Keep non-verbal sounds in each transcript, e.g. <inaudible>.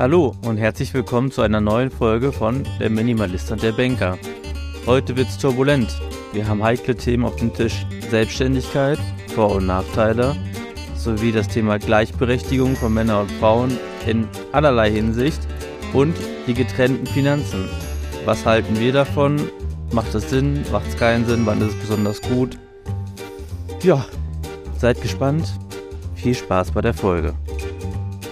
Hallo und herzlich willkommen zu einer neuen Folge von Der Minimalist und der Banker. Heute wird's turbulent. Wir haben heikle Themen auf dem Tisch. Selbstständigkeit, Vor- und Nachteile, sowie das Thema Gleichberechtigung von Männern und Frauen in allerlei Hinsicht und die getrennten Finanzen. Was halten wir davon? Macht es Sinn? Macht es keinen Sinn? Wann ist es besonders gut? Ja, seid gespannt. Viel Spaß bei der Folge.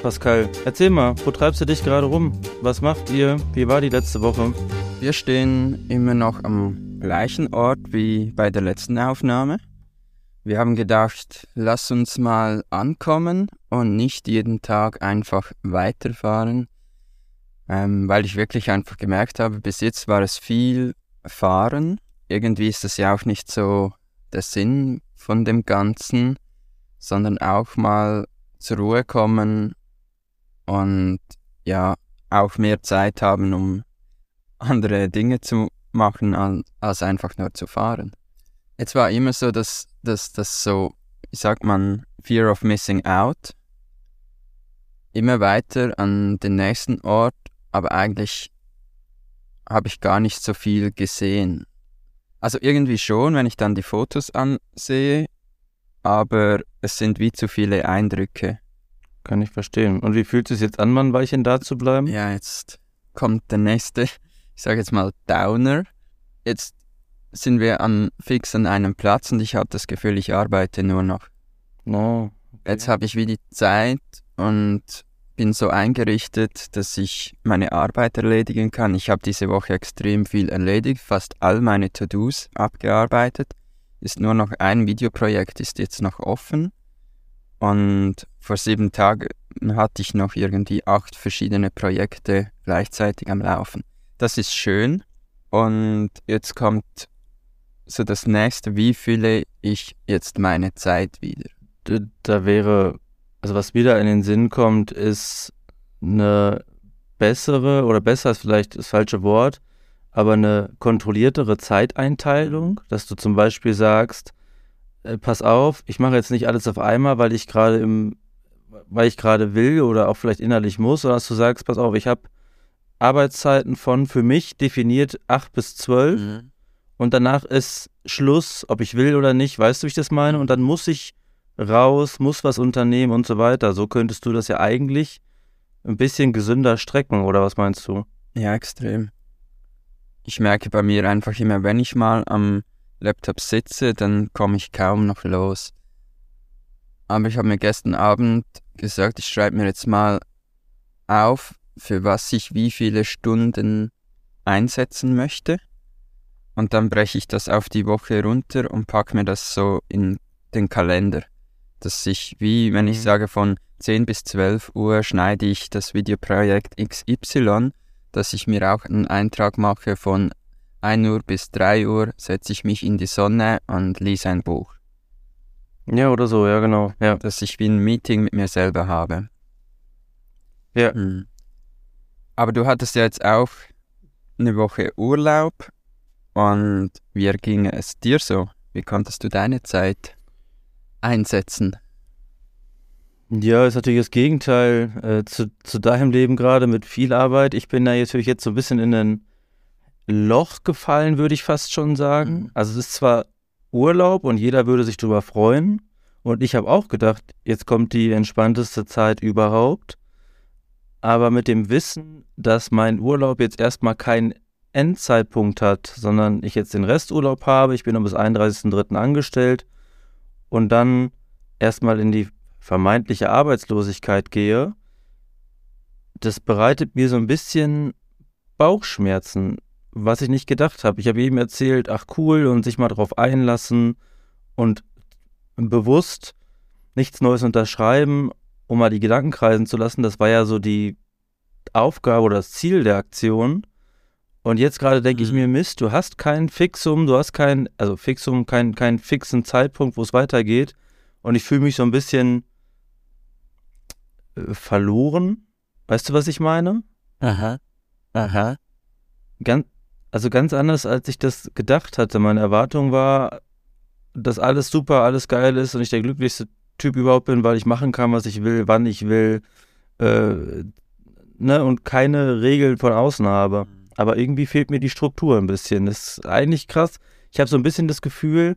Pascal, erzähl mal, wo treibst du dich gerade rum? Was macht ihr? Wie war die letzte Woche? Wir stehen immer noch am gleichen Ort wie bei der letzten Aufnahme. Wir haben gedacht, lass uns mal ankommen und nicht jeden Tag einfach weiterfahren, ähm, weil ich wirklich einfach gemerkt habe, bis jetzt war es viel Fahren. Irgendwie ist das ja auch nicht so der Sinn von dem Ganzen, sondern auch mal zur Ruhe kommen und ja, auch mehr Zeit haben, um andere Dinge zu machen, als einfach nur zu fahren. Es war immer so, dass das so, wie sagt man, Fear of Missing Out, immer weiter an den nächsten Ort, aber eigentlich habe ich gar nicht so viel gesehen. Also irgendwie schon, wenn ich dann die Fotos ansehe, aber es sind wie zu viele Eindrücke. Kann ich verstehen. Und wie fühlt es sich jetzt an, mal ein Weilchen da zu bleiben? Ja, jetzt kommt der nächste, ich sage jetzt mal Downer. Jetzt sind wir an, fix an einem Platz und ich habe das Gefühl, ich arbeite nur noch. No, okay. Jetzt habe ich wie die Zeit und bin so eingerichtet, dass ich meine Arbeit erledigen kann. Ich habe diese Woche extrem viel erledigt, fast all meine To-Dos abgearbeitet ist nur noch ein Videoprojekt, ist jetzt noch offen. Und vor sieben Tagen hatte ich noch irgendwie acht verschiedene Projekte gleichzeitig am Laufen. Das ist schön. Und jetzt kommt so das nächste, wie fühle ich jetzt meine Zeit wieder? Da wäre, also was wieder in den Sinn kommt, ist eine bessere oder besser ist vielleicht das falsche Wort, aber eine kontrolliertere Zeiteinteilung, dass du zum Beispiel sagst, äh, pass auf, ich mache jetzt nicht alles auf einmal, weil ich gerade im, weil ich gerade will oder auch vielleicht innerlich muss, sondern dass du sagst, pass auf, ich habe Arbeitszeiten von für mich definiert 8 bis 12 mhm. und danach ist Schluss, ob ich will oder nicht, weißt du, wie ich das meine? Und dann muss ich raus, muss was unternehmen und so weiter. So könntest du das ja eigentlich ein bisschen gesünder strecken, oder was meinst du? Ja, extrem ich merke bei mir einfach immer, wenn ich mal am Laptop sitze, dann komme ich kaum noch los. Aber ich habe mir gestern Abend gesagt, ich schreibe mir jetzt mal auf, für was ich wie viele Stunden einsetzen möchte. Und dann breche ich das auf die Woche runter und packe mir das so in den Kalender. Dass ich, wie wenn ich mhm. sage, von 10 bis 12 Uhr schneide ich das Videoprojekt XY dass ich mir auch einen Eintrag mache von 1 Uhr bis 3 Uhr setze ich mich in die Sonne und lese ein Buch. Ja, oder so, ja, genau. Ja. Dass ich wie ein Meeting mit mir selber habe. Ja. Hm. Aber du hattest ja jetzt auch eine Woche Urlaub und wie ging es dir so? Wie konntest du deine Zeit einsetzen? Ja, ist natürlich das Gegenteil äh, zu, zu deinem Leben gerade mit viel Arbeit. Ich bin da natürlich jetzt so ein bisschen in ein Loch gefallen, würde ich fast schon sagen. Mhm. Also es ist zwar Urlaub und jeder würde sich darüber freuen. Und ich habe auch gedacht, jetzt kommt die entspannteste Zeit überhaupt. Aber mit dem Wissen, dass mein Urlaub jetzt erstmal keinen Endzeitpunkt hat, sondern ich jetzt den Resturlaub habe, ich bin noch bis 31.03. angestellt und dann erstmal in die vermeintliche Arbeitslosigkeit gehe, das bereitet mir so ein bisschen Bauchschmerzen, was ich nicht gedacht habe. Ich habe eben erzählt, ach cool, und sich mal darauf einlassen und bewusst nichts Neues unterschreiben, um mal die Gedanken kreisen zu lassen. Das war ja so die Aufgabe oder das Ziel der Aktion. Und jetzt gerade denke mhm. ich mir, Mist, du hast kein Fixum, du hast kein, also Fixum, keinen kein fixen Zeitpunkt, wo es weitergeht. Und ich fühle mich so ein bisschen äh, verloren. Weißt du, was ich meine? Aha. Aha. Ganz, also ganz anders, als ich das gedacht hatte. Meine Erwartung war, dass alles super, alles geil ist und ich der glücklichste Typ überhaupt bin, weil ich machen kann, was ich will, wann ich will, äh, ne, und keine Regeln von außen habe. Aber irgendwie fehlt mir die Struktur ein bisschen. Das ist eigentlich krass. Ich habe so ein bisschen das Gefühl,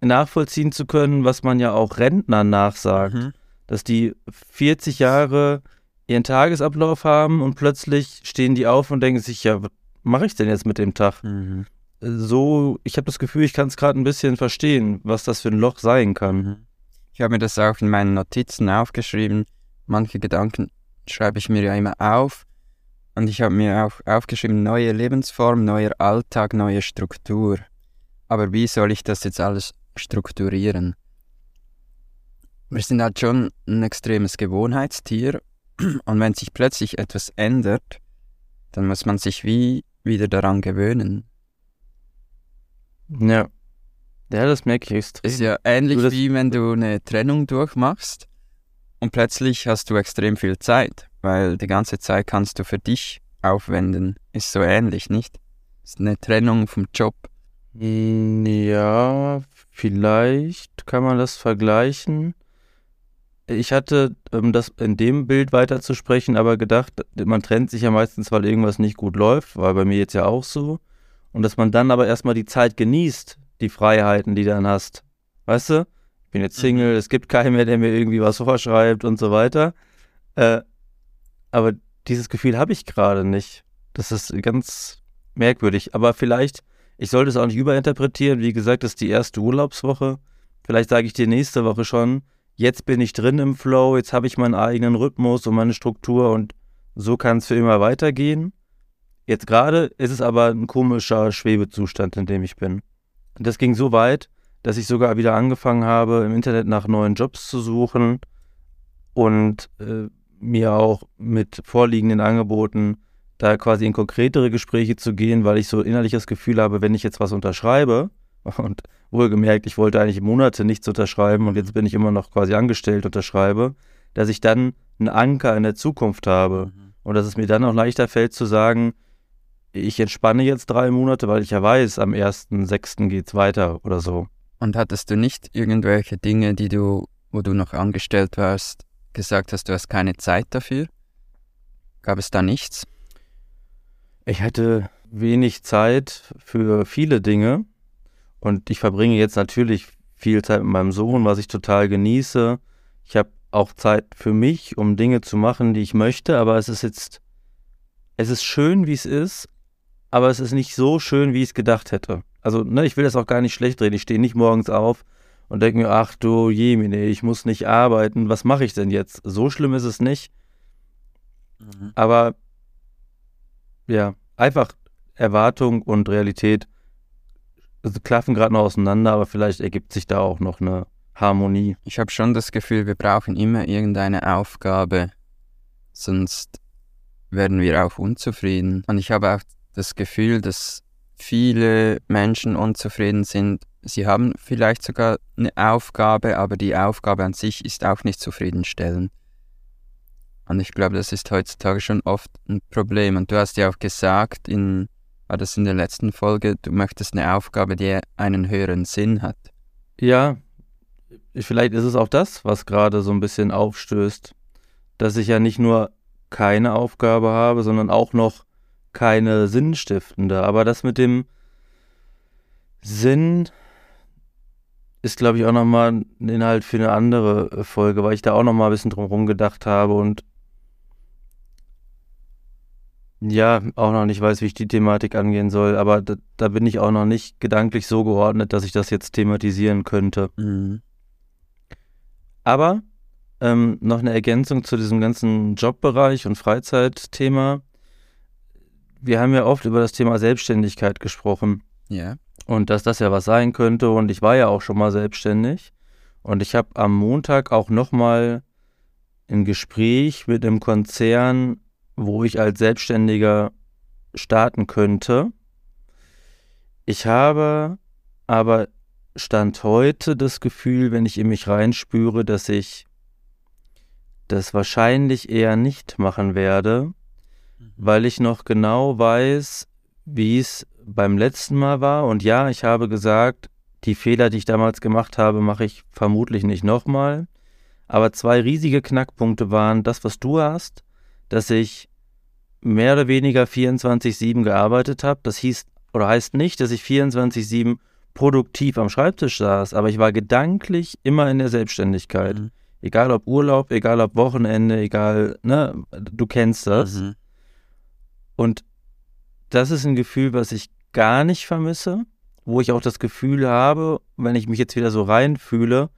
nachvollziehen zu können, was man ja auch Rentnern nachsagt. Mhm. Dass die 40 Jahre ihren Tagesablauf haben und plötzlich stehen die auf und denken sich, ja, was mache ich denn jetzt mit dem Tag? Mhm. So, ich habe das Gefühl, ich kann es gerade ein bisschen verstehen, was das für ein Loch sein kann. Mhm. Ich habe mir das auch in meinen Notizen aufgeschrieben. Manche Gedanken schreibe ich mir ja immer auf. Und ich habe mir auch aufgeschrieben, neue Lebensform, neuer Alltag, neue Struktur. Aber wie soll ich das jetzt alles strukturieren? Wir sind halt schon ein extremes Gewohnheitstier und wenn sich plötzlich etwas ändert, dann muss man sich wie wieder daran gewöhnen. Ja. Ja, das merke ich extrem. Ist ja ähnlich wie wenn du eine Trennung durchmachst und plötzlich hast du extrem viel Zeit, weil die ganze Zeit kannst du für dich aufwenden. Ist so ähnlich, nicht? Ist eine Trennung vom Job. Hm, ja, vielleicht kann man das vergleichen. Ich hatte, um das in dem Bild weiterzusprechen, aber gedacht, man trennt sich ja meistens, weil irgendwas nicht gut läuft, war bei mir jetzt ja auch so. Und dass man dann aber erstmal die Zeit genießt, die Freiheiten, die du dann hast. Weißt du? Ich bin jetzt mhm. Single, mhm. es gibt keinen mehr, der mir irgendwie was vorschreibt und so weiter. Äh, aber dieses Gefühl habe ich gerade nicht. Das ist ganz merkwürdig. Aber vielleicht, ich sollte es auch nicht überinterpretieren. Wie gesagt, das ist die erste Urlaubswoche. Vielleicht sage ich dir nächste Woche schon, jetzt bin ich drin im Flow, jetzt habe ich meinen eigenen Rhythmus und meine Struktur und so kann es für immer weitergehen. Jetzt gerade ist es aber ein komischer Schwebezustand, in dem ich bin. Das ging so weit, dass ich sogar wieder angefangen habe, im Internet nach neuen Jobs zu suchen und äh, mir auch mit vorliegenden Angeboten da quasi in konkretere Gespräche zu gehen, weil ich so innerlich das Gefühl habe, wenn ich jetzt was unterschreibe, und wohlgemerkt, ich wollte eigentlich Monate nichts unterschreiben und jetzt bin ich immer noch quasi angestellt unterschreibe, dass ich dann einen Anker in der Zukunft habe mhm. und dass es mir dann auch leichter fällt zu sagen, ich entspanne jetzt drei Monate, weil ich ja weiß, am 1.6. geht's weiter oder so. Und hattest du nicht irgendwelche Dinge, die du, wo du noch angestellt warst, gesagt hast, du hast keine Zeit dafür? Gab es da nichts? Ich hatte wenig Zeit für viele Dinge und ich verbringe jetzt natürlich viel Zeit mit meinem Sohn, was ich total genieße. Ich habe auch Zeit für mich, um Dinge zu machen, die ich möchte, aber es ist jetzt, es ist schön, wie es ist, aber es ist nicht so schön, wie ich es gedacht hätte. Also, ne, ich will das auch gar nicht schlecht reden. Ich stehe nicht morgens auf und denke mir, ach du Jemine, ich muss nicht arbeiten. Was mache ich denn jetzt? So schlimm ist es nicht. Mhm. Aber ja, einfach Erwartung und Realität klaffen gerade noch auseinander, aber vielleicht ergibt sich da auch noch eine Harmonie. Ich habe schon das Gefühl, wir brauchen immer irgendeine Aufgabe, sonst werden wir auch unzufrieden. Und ich habe auch das Gefühl, dass viele Menschen unzufrieden sind. Sie haben vielleicht sogar eine Aufgabe, aber die Aufgabe an sich ist auch nicht zufriedenstellend. Und ich glaube, das ist heutzutage schon oft ein Problem. Und du hast ja auch gesagt, in, war das in der letzten Folge, du möchtest eine Aufgabe, die einen höheren Sinn hat. Ja, vielleicht ist es auch das, was gerade so ein bisschen aufstößt, dass ich ja nicht nur keine Aufgabe habe, sondern auch noch keine sinnstiftende. Aber das mit dem Sinn ist, glaube ich, auch nochmal ein Inhalt für eine andere Folge, weil ich da auch nochmal ein bisschen drum gedacht habe und ja, auch noch nicht weiß, wie ich die Thematik angehen soll, aber da, da bin ich auch noch nicht gedanklich so geordnet, dass ich das jetzt thematisieren könnte. Mhm. Aber ähm, noch eine Ergänzung zu diesem ganzen Jobbereich und Freizeitthema wir haben ja oft über das Thema Selbstständigkeit gesprochen. Ja. Und dass das ja was sein könnte. Und ich war ja auch schon mal selbstständig. Und ich habe am Montag auch nochmal ein Gespräch mit einem Konzern, wo ich als Selbstständiger starten könnte. Ich habe aber Stand heute das Gefühl, wenn ich in mich reinspüre, dass ich das wahrscheinlich eher nicht machen werde, weil ich noch genau weiß, wie es beim letzten Mal war. Und ja, ich habe gesagt, die Fehler, die ich damals gemacht habe, mache ich vermutlich nicht nochmal. Aber zwei riesige Knackpunkte waren das, was du hast, dass ich mehr oder weniger 24-7 gearbeitet habe. Das hieß oder heißt nicht, dass ich 24-7 produktiv am Schreibtisch saß, aber ich war gedanklich immer in der Selbstständigkeit. Mhm. Egal ob Urlaub, egal ob Wochenende, egal, ne, du kennst das. Mhm. Und das ist ein Gefühl, was ich gar nicht vermisse, wo ich auch das Gefühl habe, wenn ich mich jetzt wieder so reinfühle,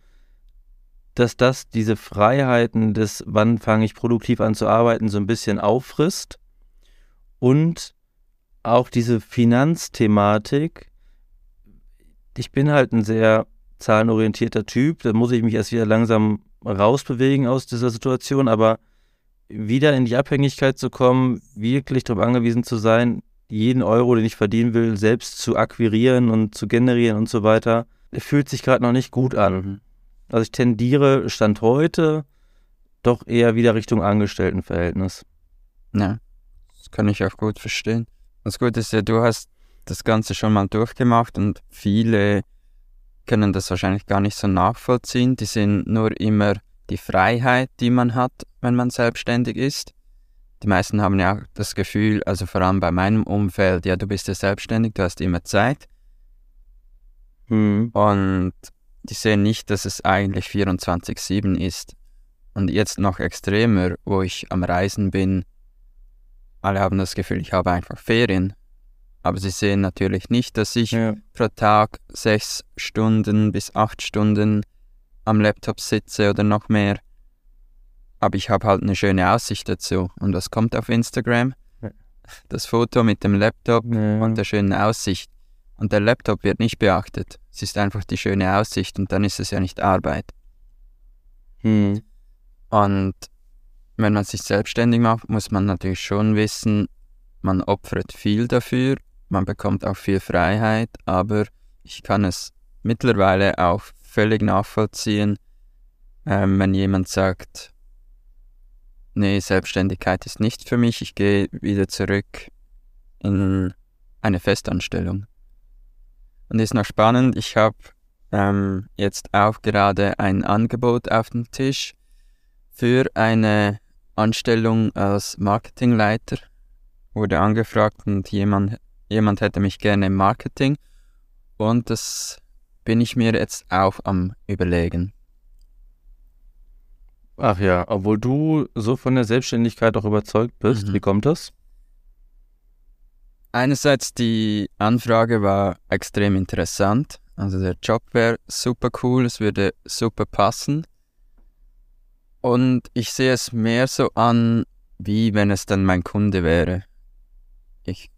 dass das diese Freiheiten des, wann fange ich produktiv an zu arbeiten, so ein bisschen auffrisst und auch diese Finanzthematik. Ich bin halt ein sehr zahlenorientierter Typ, da muss ich mich erst wieder langsam rausbewegen aus dieser Situation, aber wieder in die Abhängigkeit zu kommen, wirklich darauf angewiesen zu sein, jeden Euro, den ich verdienen will, selbst zu akquirieren und zu generieren und so weiter, fühlt sich gerade noch nicht gut an. Mhm. Also ich tendiere Stand heute doch eher wieder Richtung Angestelltenverhältnis. Ja, kann ich auch gut verstehen. Das Gute ist ja, du hast das Ganze schon mal durchgemacht und viele können das wahrscheinlich gar nicht so nachvollziehen. Die sehen nur immer die Freiheit, die man hat, wenn man selbstständig ist. Die meisten haben ja auch das Gefühl, also vor allem bei meinem Umfeld, ja, du bist ja selbstständig, du hast immer Zeit. Mhm. Und die sehen nicht, dass es eigentlich 24-7 ist. Und jetzt noch extremer, wo ich am Reisen bin. Alle haben das Gefühl, ich habe einfach Ferien. Aber sie sehen natürlich nicht, dass ich ja. pro Tag sechs Stunden bis acht Stunden am Laptop sitze oder noch mehr. Aber ich habe halt eine schöne Aussicht dazu. Und was kommt auf Instagram? Ja. Das Foto mit dem Laptop ja. und der schönen Aussicht. Und der Laptop wird nicht beachtet. Es ist einfach die schöne Aussicht und dann ist es ja nicht Arbeit. Hm. Und wenn man sich selbstständig macht, muss man natürlich schon wissen, man opfert viel dafür man bekommt auch viel Freiheit, aber ich kann es mittlerweile auch völlig nachvollziehen, ähm, wenn jemand sagt, nee, Selbstständigkeit ist nicht für mich, ich gehe wieder zurück in eine Festanstellung. Und ist noch spannend, ich habe ähm, jetzt auch gerade ein Angebot auf dem Tisch für eine Anstellung als Marketingleiter. Wurde angefragt und jemand jemand hätte mich gerne im Marketing und das bin ich mir jetzt auch am Überlegen. Ach ja, obwohl du so von der Selbstständigkeit auch überzeugt bist, mhm. wie kommt das? Einerseits die Anfrage war extrem interessant, also der Job wäre super cool, es würde super passen. Und ich sehe es mehr so an, wie wenn es dann mein Kunde wäre. Ich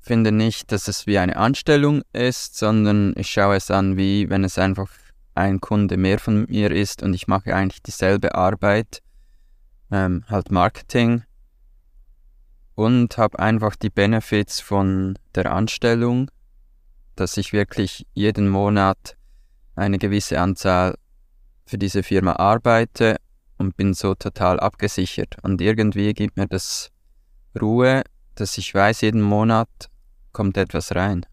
finde nicht, dass es wie eine Anstellung ist, sondern ich schaue es an, wie wenn es einfach ein Kunde mehr von mir ist und ich mache eigentlich dieselbe Arbeit, ähm, halt Marketing und habe einfach die Benefits von der Anstellung, dass ich wirklich jeden Monat eine gewisse Anzahl für diese Firma arbeite und bin so total abgesichert. Und irgendwie gibt mir das Ruhe, dass ich weiß, jeden Monat kommt etwas rein.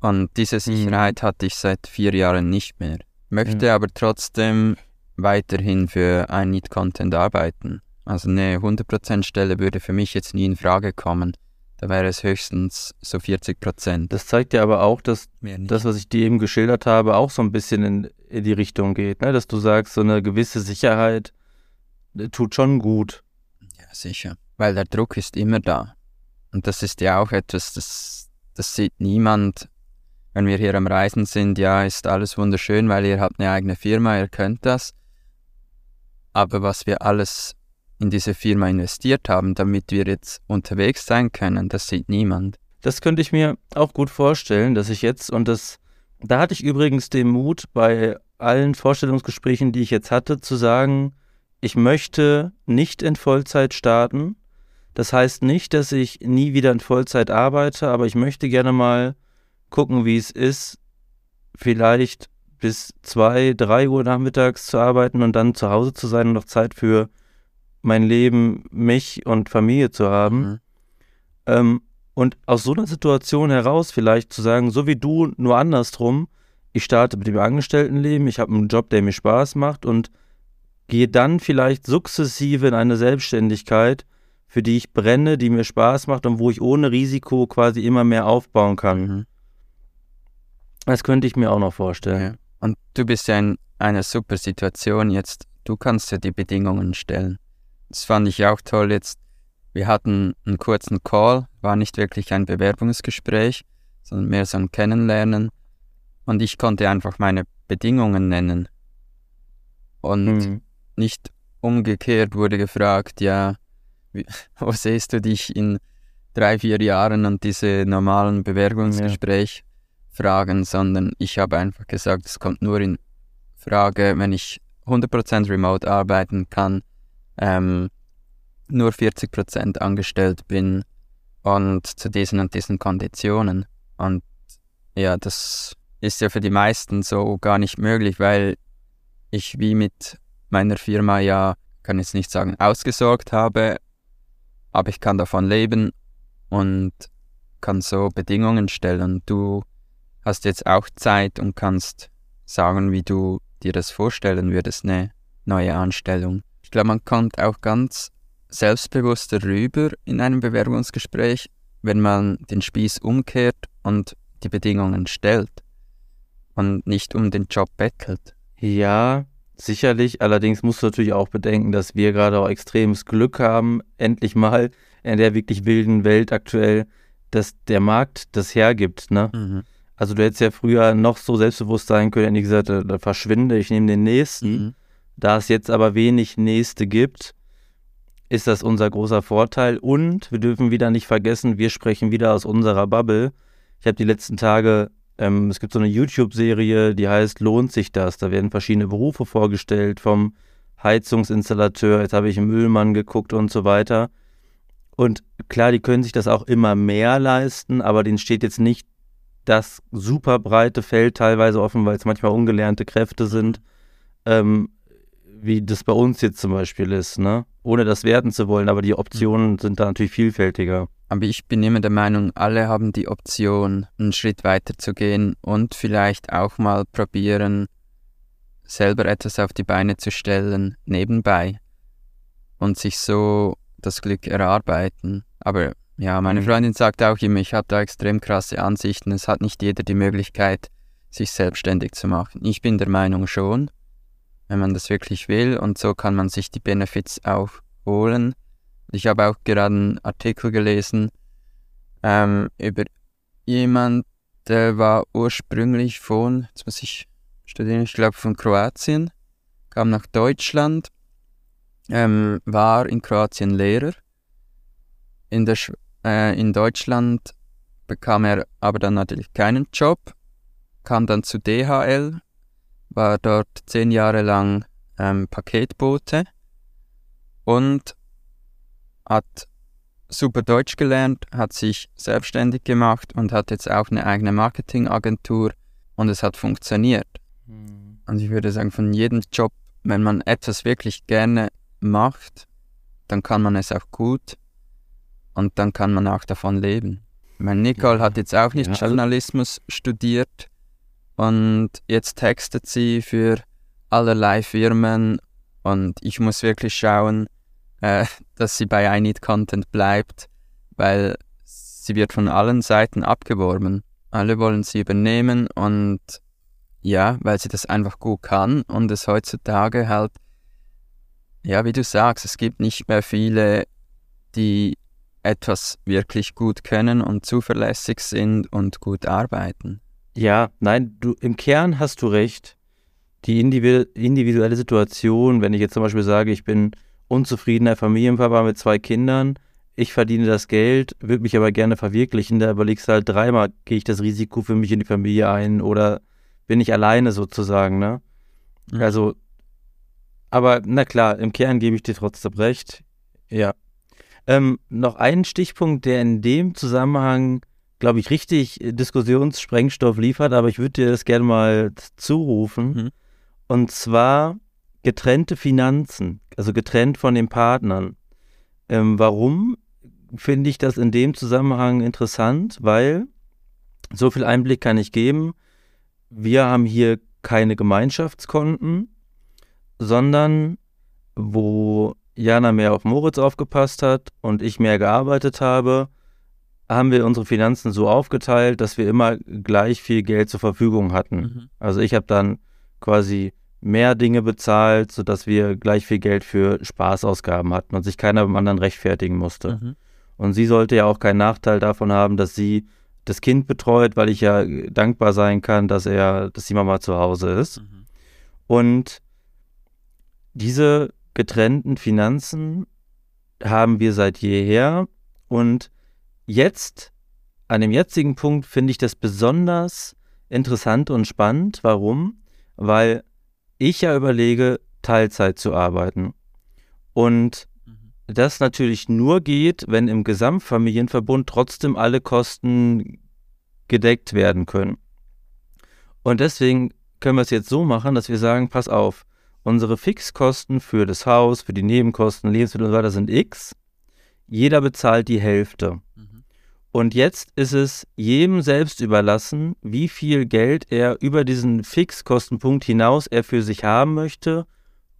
Und diese. Sicherheit mhm. hatte ich seit vier Jahren nicht mehr. Möchte mhm. aber trotzdem weiterhin für ein Need Content arbeiten. Also eine 100% Stelle würde für mich jetzt nie in Frage kommen. Da wäre es höchstens so 40%. Das zeigt ja aber auch, dass das, was ich dir eben geschildert habe, auch so ein bisschen in, in die Richtung geht. Ne? Dass du sagst, so eine gewisse Sicherheit äh, tut schon gut. Ja, sicher. Weil der Druck ist immer da. Und das ist ja auch etwas, das, das sieht niemand, wenn wir hier am Reisen sind. Ja, ist alles wunderschön, weil ihr habt eine eigene Firma, ihr könnt das. Aber was wir alles in diese Firma investiert haben, damit wir jetzt unterwegs sein können, das sieht niemand. Das könnte ich mir auch gut vorstellen, dass ich jetzt, und das, da hatte ich übrigens den Mut, bei allen Vorstellungsgesprächen, die ich jetzt hatte, zu sagen, ich möchte nicht in Vollzeit starten, das heißt nicht, dass ich nie wieder in Vollzeit arbeite, aber ich möchte gerne mal gucken, wie es ist, vielleicht bis zwei, drei Uhr nachmittags zu arbeiten und dann zu Hause zu sein und noch Zeit für mein Leben, mich und Familie zu haben. Mhm. Ähm, und aus so einer Situation heraus vielleicht zu sagen, so wie du, nur andersrum, ich starte mit dem Angestelltenleben, ich habe einen Job, der mir Spaß macht und gehe dann vielleicht sukzessive in eine Selbstständigkeit, für die ich brenne, die mir Spaß macht und wo ich ohne Risiko quasi immer mehr aufbauen kann. Mhm. Das könnte ich mir auch noch vorstellen. Ja. Und du bist ja in einer super Situation jetzt. Du kannst ja die Bedingungen stellen. Das fand ich auch toll jetzt. Wir hatten einen kurzen Call, war nicht wirklich ein Bewerbungsgespräch, sondern mehr so ein Kennenlernen. Und ich konnte einfach meine Bedingungen nennen. Und mhm. nicht umgekehrt wurde gefragt, ja, wie, <laughs> wo siehst du dich in drei, vier Jahren und diese normalen Bewerbungsgespräch ja. fragen, sondern ich habe einfach gesagt, es kommt nur in Frage, wenn ich 100% remote arbeiten kann, ähm, nur 40% angestellt bin und zu diesen und diesen Konditionen. Und ja, das ist ja für die meisten so gar nicht möglich, weil ich wie mit meiner Firma ja, kann jetzt nicht sagen, ausgesorgt habe, aber ich kann davon leben und kann so Bedingungen stellen. Du hast jetzt auch Zeit und kannst sagen, wie du dir das vorstellen würdest, eine neue Anstellung. Ich glaube, man kommt auch ganz selbstbewusster rüber in einem Bewerbungsgespräch, wenn man den Spieß umkehrt und die Bedingungen stellt und nicht um den Job bettelt. Ja, sicherlich. Allerdings musst du natürlich auch bedenken, dass wir gerade auch extremes Glück haben, endlich mal in der wirklich wilden Welt aktuell, dass der Markt das hergibt. Ne? Mhm. Also du hättest ja früher noch so selbstbewusst sein können, hätte ich gesagt, da, da verschwinde, ich nehme den nächsten. Mhm. Da es jetzt aber wenig Nächste gibt, ist das unser großer Vorteil. Und wir dürfen wieder nicht vergessen, wir sprechen wieder aus unserer Bubble. Ich habe die letzten Tage, ähm, es gibt so eine YouTube-Serie, die heißt Lohnt sich das? Da werden verschiedene Berufe vorgestellt, vom Heizungsinstallateur, jetzt habe ich einen Müllmann geguckt und so weiter. Und klar, die können sich das auch immer mehr leisten, aber denen steht jetzt nicht das super breite Feld teilweise offen, weil es manchmal ungelernte Kräfte sind, ähm, wie das bei uns jetzt zum Beispiel ist, ne? Ohne das werten zu wollen, aber die Optionen mhm. sind da natürlich vielfältiger. Aber ich bin immer der Meinung, alle haben die Option, einen Schritt weiter zu gehen und vielleicht auch mal probieren, selber etwas auf die Beine zu stellen, nebenbei und sich so das Glück erarbeiten. Aber ja, meine mhm. Freundin sagt auch immer, ich habe da extrem krasse Ansichten. Es hat nicht jeder die Möglichkeit, sich selbstständig zu machen. Ich bin der Meinung schon, wenn man das wirklich will und so kann man sich die Benefits auch holen. Ich habe auch gerade einen Artikel gelesen ähm, über jemand, der war ursprünglich von, jetzt muss ich studieren, ich glaube von Kroatien, kam nach Deutschland, ähm, war in Kroatien Lehrer. In, der, äh, in Deutschland bekam er aber dann natürlich keinen Job, kam dann zu DHL, war dort zehn Jahre lang ähm, Paketbote und hat super Deutsch gelernt, hat sich selbstständig gemacht und hat jetzt auch eine eigene Marketingagentur und es hat funktioniert. Mhm. Und ich würde sagen, von jedem Job, wenn man etwas wirklich gerne macht, dann kann man es auch gut und dann kann man auch davon leben. Mein Nicole hat jetzt auch nicht ja. Also Journalismus studiert und jetzt textet sie für allerlei Firmen und ich muss wirklich schauen, äh, <laughs> dass sie bei I Need Content bleibt, weil sie wird von allen Seiten abgeworben. Alle wollen sie übernehmen und ja, weil sie das einfach gut kann und es heutzutage halt, ja, wie du sagst, es gibt nicht mehr viele, die etwas wirklich gut können und zuverlässig sind und gut arbeiten. Ja, nein, du im Kern hast du recht. Die individuelle Situation, wenn ich jetzt zum Beispiel sage, ich bin unzufriedener Familienpapa mit zwei Kindern, ich verdiene das Geld, würde mich aber gerne verwirklichen, da überlegst du halt dreimal, gehe ich das Risiko für mich in die Familie ein oder bin ich alleine sozusagen, ne? Mhm. Also, aber na klar, im Kern gebe ich dir trotzdem recht. Ja. Ähm, noch ein Stichpunkt, der in dem Zusammenhang, glaube ich, richtig Diskussionssprengstoff liefert, aber ich würde dir das gerne mal zurufen. Mhm. Und zwar getrennte Finanzen, also getrennt von den Partnern. Ähm, warum finde ich das in dem Zusammenhang interessant? Weil, so viel Einblick kann ich geben, wir haben hier keine Gemeinschaftskonten, sondern wo Jana mehr auf Moritz aufgepasst hat und ich mehr gearbeitet habe, haben wir unsere Finanzen so aufgeteilt, dass wir immer gleich viel Geld zur Verfügung hatten. Mhm. Also ich habe dann quasi mehr Dinge bezahlt, sodass wir gleich viel Geld für Spaßausgaben hatten und sich keiner beim anderen rechtfertigen musste. Mhm. Und sie sollte ja auch keinen Nachteil davon haben, dass sie das Kind betreut, weil ich ja dankbar sein kann, dass er, dass die Mama zu Hause ist. Mhm. Und diese getrennten Finanzen haben wir seit jeher und jetzt, an dem jetzigen Punkt, finde ich das besonders interessant und spannend. Warum? Weil ich ja überlege, Teilzeit zu arbeiten. Und mhm. das natürlich nur geht, wenn im Gesamtfamilienverbund trotzdem alle Kosten gedeckt werden können. Und deswegen können wir es jetzt so machen, dass wir sagen, pass auf, unsere Fixkosten für das Haus, für die Nebenkosten, Lebensmittel und so weiter sind X. Jeder bezahlt die Hälfte. Und jetzt ist es jedem selbst überlassen, wie viel Geld er über diesen Fixkostenpunkt hinaus er für sich haben möchte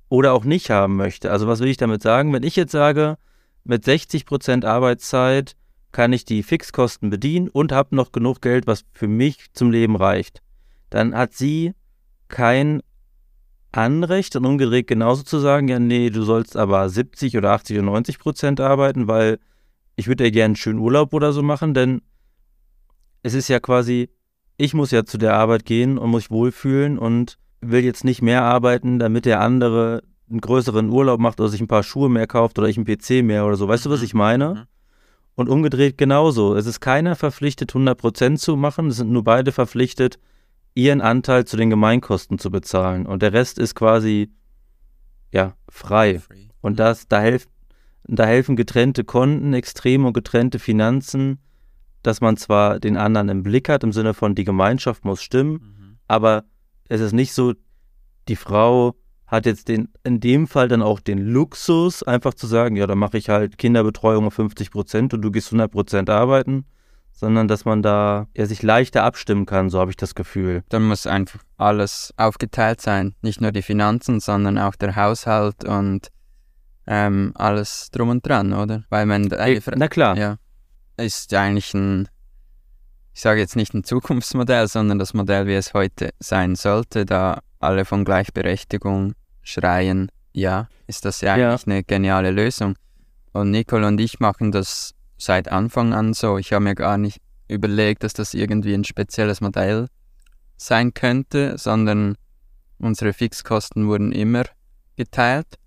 oder auch nicht haben möchte. Also was will ich damit sagen? Wenn ich jetzt sage, mit 60% Arbeitszeit kann ich die Fixkosten bedienen und habe noch genug Geld, was für mich zum Leben reicht, dann hat sie kein Anrecht und umgedreht genauso zu sagen, ja, nee, du sollst aber 70 oder 80 oder 90 Prozent arbeiten, weil ich würde ja gerne einen schönen Urlaub oder so machen, denn es ist ja quasi, ich muss ja zu der Arbeit gehen und muss mich wohlfühlen und will jetzt nicht mehr arbeiten, damit der andere einen größeren Urlaub macht oder sich ein paar Schuhe mehr kauft oder ich einen PC mehr oder so. Weißt du, was mhm. ich meine? Mhm. Und umgedreht genauso. Es ist keiner verpflichtet, 100% zu machen. Es sind nur beide verpflichtet, ihren Anteil zu den Gemeinkosten zu bezahlen. Und der Rest ist quasi, ja, frei. Und mhm. das, da hilft, da helfen getrennte Konten, extreme und getrennte Finanzen, dass man zwar den anderen im Blick hat, im Sinne von die Gemeinschaft muss stimmen, mhm. aber es ist nicht so, die Frau hat jetzt den, in dem Fall dann auch den Luxus, einfach zu sagen, ja, dann mache ich halt Kinderbetreuung auf 50 Prozent und du gehst 100 Prozent arbeiten, sondern dass man da ja, sich leichter abstimmen kann, so habe ich das Gefühl. Dann muss einfach alles aufgeteilt sein, nicht nur die Finanzen, sondern auch der Haushalt und ähm, alles drum und dran, oder? Weil man hey, na klar, ja, ist eigentlich ein, ich sage jetzt nicht ein Zukunftsmodell, sondern das Modell, wie es heute sein sollte, da alle von Gleichberechtigung schreien, ja, ist das ja eigentlich ja. eine geniale Lösung. Und Nicole und ich machen das seit Anfang an so. Ich habe mir gar nicht überlegt, dass das irgendwie ein spezielles Modell sein könnte, sondern unsere Fixkosten wurden immer geteilt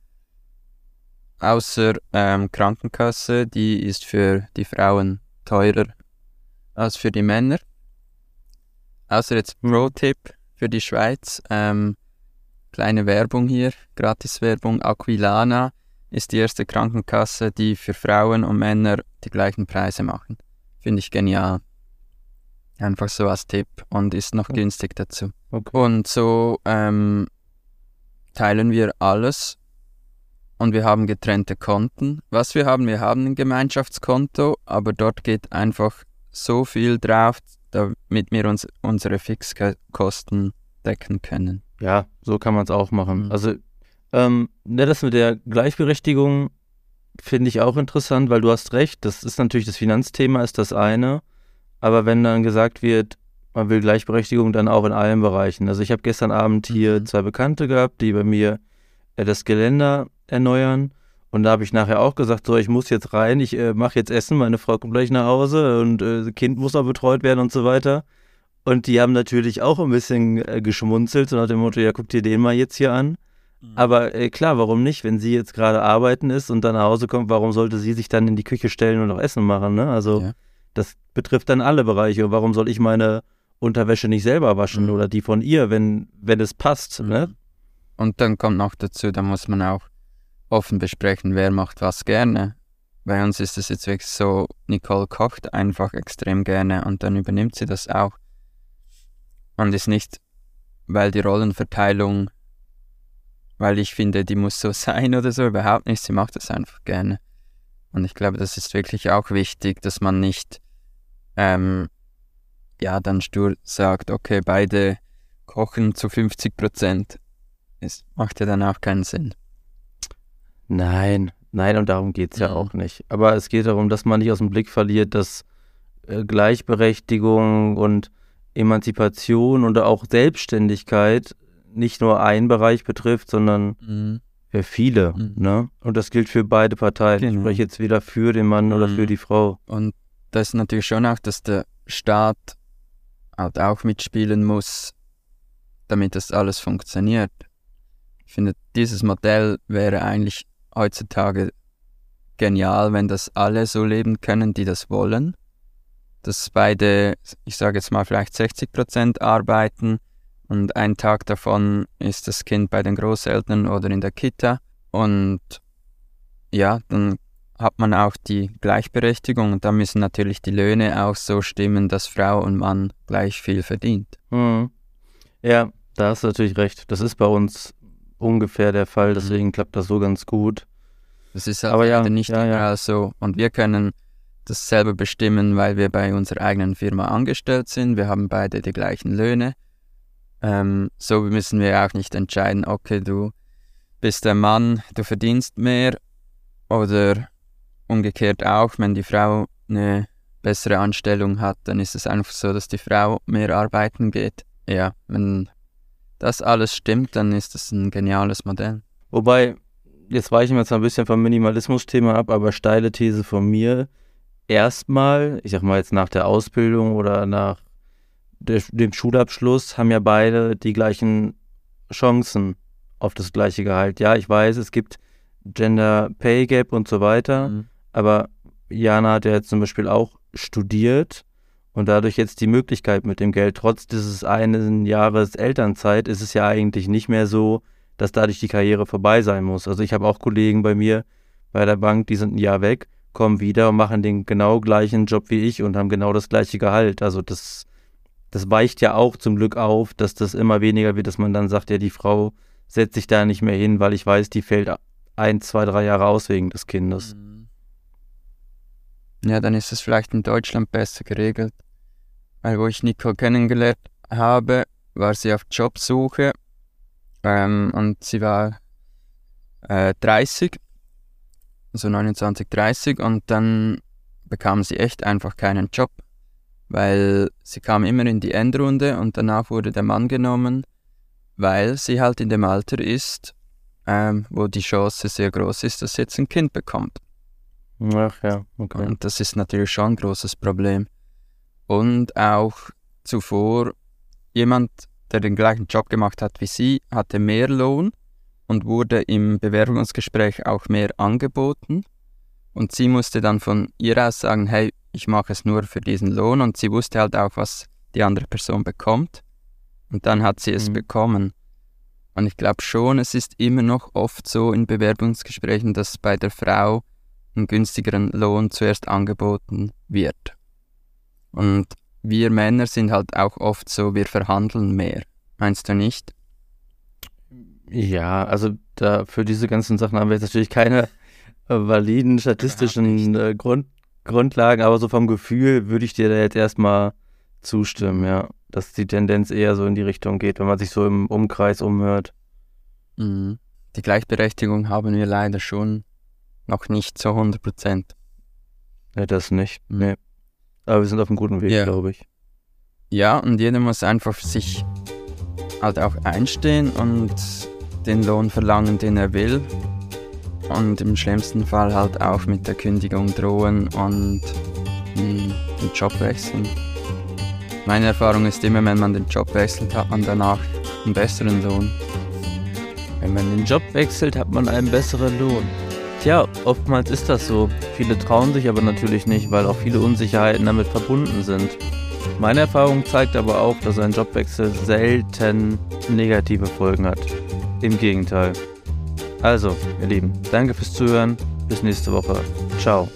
außer ähm, Krankenkasse, die ist für die Frauen teurer als für die Männer. Außer jetzt Pro-Tipp für die Schweiz, ähm, kleine Werbung hier, Gratis-Werbung, Aquilana ist die erste Krankenkasse, die für Frauen und Männer die gleichen Preise machen. Finde ich genial. Einfach so als Tipp und ist noch günstig dazu. Okay. Und so ähm, teilen wir alles und wir haben getrennte Konten. Was wir haben, wir haben ein Gemeinschaftskonto, aber dort geht einfach so viel drauf, damit wir uns unsere Fixkosten decken können. Ja, so kann man es auch machen. Mhm. Also ähm, ne, das mit der Gleichberechtigung finde ich auch interessant, weil du hast recht, das ist natürlich das Finanzthema, ist das eine. Aber wenn dann gesagt wird, man will Gleichberechtigung dann auch in allen Bereichen. Also ich habe gestern Abend hier mhm. zwei Bekannte gehabt, die bei mir das Geländer erneuern. Und da habe ich nachher auch gesagt, so, ich muss jetzt rein, ich äh, mache jetzt Essen, meine Frau kommt gleich nach Hause und äh, Kind muss auch betreut werden und so weiter. Und die haben natürlich auch ein bisschen äh, geschmunzelt, so nach dem Motto, ja, guck dir den mal jetzt hier an. Mhm. Aber äh, klar, warum nicht? Wenn sie jetzt gerade arbeiten ist und dann nach Hause kommt, warum sollte sie sich dann in die Küche stellen und noch Essen machen? Ne? Also ja. das betrifft dann alle Bereiche. Und warum soll ich meine Unterwäsche nicht selber waschen mhm. oder die von ihr, wenn, wenn es passt? Mhm. Ne? Und dann kommt noch dazu, da muss man auch offen besprechen, wer macht was gerne. Bei uns ist es jetzt wirklich so, Nicole kocht einfach extrem gerne und dann übernimmt sie das auch. Und ist nicht, weil die Rollenverteilung, weil ich finde, die muss so <laughs> sein oder so, überhaupt nicht. Sie macht das einfach gerne. Und ich glaube, das ist wirklich auch wichtig, dass man nicht, ähm, ja, dann stur sagt, okay, beide kochen zu 50 Prozent. Es macht ja dann auch keinen Sinn. Nein, Nein, und darum geht es ja mhm. auch nicht. Aber es geht darum, dass man nicht aus dem Blick verliert, dass äh, Gleichberechtigung und Emanzipation und auch Selbstständigkeit nicht nur einen Bereich betrifft, sondern mhm. ja, viele. Mhm. Ne? Und das gilt für beide Parteien. Genau. Ich spreche jetzt weder für den Mann oder für mhm. die Frau. Und das ist natürlich schon auch, dass der Staat halt auch mitspielen muss, damit das alles funktioniert. Ich finde, dieses Modell wäre eigentlich heutzutage genial, wenn das alle so leben können, die das wollen. Dass beide, ich sage jetzt mal vielleicht 60 Prozent arbeiten und ein Tag davon ist das Kind bei den Großeltern oder in der Kita und ja, dann hat man auch die Gleichberechtigung und da müssen natürlich die Löhne auch so stimmen, dass Frau und Mann gleich viel verdient. Mhm. Ja, da hast du natürlich recht. Das ist bei uns ungefähr der Fall, mhm. deswegen klappt das so ganz gut. Das ist aber ja nicht ja, ja. so. Und wir können das selber bestimmen, weil wir bei unserer eigenen Firma angestellt sind. Wir haben beide die gleichen Löhne. Ähm, so müssen wir auch nicht entscheiden, okay, du bist der Mann, du verdienst mehr oder umgekehrt auch, wenn die Frau eine bessere Anstellung hat, dann ist es einfach so, dass die Frau mehr arbeiten geht. Ja, wenn das alles stimmt, dann ist das ein geniales Modell. Wobei, jetzt weichen wir jetzt ein bisschen vom Minimalismus-Thema ab, aber steile These von mir. Erstmal, ich sag mal jetzt nach der Ausbildung oder nach der, dem Schulabschluss, haben ja beide die gleichen Chancen auf das gleiche Gehalt. Ja, ich weiß, es gibt Gender Pay Gap und so weiter, mhm. aber Jana hat ja jetzt zum Beispiel auch studiert und dadurch jetzt die Möglichkeit mit dem Geld, trotz dieses einen Jahres Elternzeit, ist es ja eigentlich nicht mehr so, dass dadurch die Karriere vorbei sein muss. Also ich habe auch Kollegen bei mir bei der Bank, die sind ein Jahr weg, kommen wieder und machen den genau gleichen Job wie ich und haben genau das gleiche Gehalt. Also das, das weicht ja auch zum Glück auf, dass das immer weniger wird, dass man dann sagt, ja, die Frau setzt sich da nicht mehr hin, weil ich weiß, die fällt ein, zwei, drei Jahre aus wegen des Kindes. Ja, dann ist es vielleicht in Deutschland besser geregelt. Weil wo ich Nicole kennengelernt habe, war sie auf Jobsuche ähm, und sie war äh, 30, also 29, 30 und dann bekam sie echt einfach keinen Job, weil sie kam immer in die Endrunde und danach wurde der Mann genommen, weil sie halt in dem Alter ist, ähm, wo die Chance sehr groß ist, dass sie jetzt ein Kind bekommt. Ach ja, okay. Und das ist natürlich schon ein großes Problem und auch zuvor jemand, der den gleichen Job gemacht hat wie sie, hatte mehr Lohn und wurde im Bewerbungsgespräch auch mehr angeboten. Und sie musste dann von ihr aus sagen, hey, ich mache es nur für diesen Lohn. Und sie wusste halt auch, was die andere Person bekommt. Und dann hat sie es mhm. bekommen. Und ich glaube schon, es ist immer noch oft so in Bewerbungsgesprächen, dass bei der Frau einen günstigeren Lohn zuerst angeboten wird. Und wir Männer sind halt auch oft so, wir verhandeln mehr. Meinst du nicht? Ja, also da für diese ganzen Sachen haben wir jetzt natürlich keine äh, validen statistischen äh, Grund, Grundlagen, aber so vom Gefühl würde ich dir da jetzt erstmal zustimmen, ja. Dass die Tendenz eher so in die Richtung geht, wenn man sich so im Umkreis umhört. Mhm. Die Gleichberechtigung haben wir leider schon noch nicht zu 100 Prozent. Ja, das nicht. Mhm. Nee. Aber wir sind auf einem guten Weg, ja. glaube ich. Ja, und jeder muss einfach für sich halt auch einstehen und den Lohn verlangen, den er will. Und im schlimmsten Fall halt auch mit der Kündigung drohen und den Job wechseln. Meine Erfahrung ist immer, wenn man den Job wechselt, hat man danach einen besseren Lohn. Wenn man den Job wechselt, hat man einen besseren Lohn. Tja, oftmals ist das so. Viele trauen sich aber natürlich nicht, weil auch viele Unsicherheiten damit verbunden sind. Meine Erfahrung zeigt aber auch, dass ein Jobwechsel selten negative Folgen hat. Im Gegenteil. Also, ihr Lieben, danke fürs Zuhören. Bis nächste Woche. Ciao.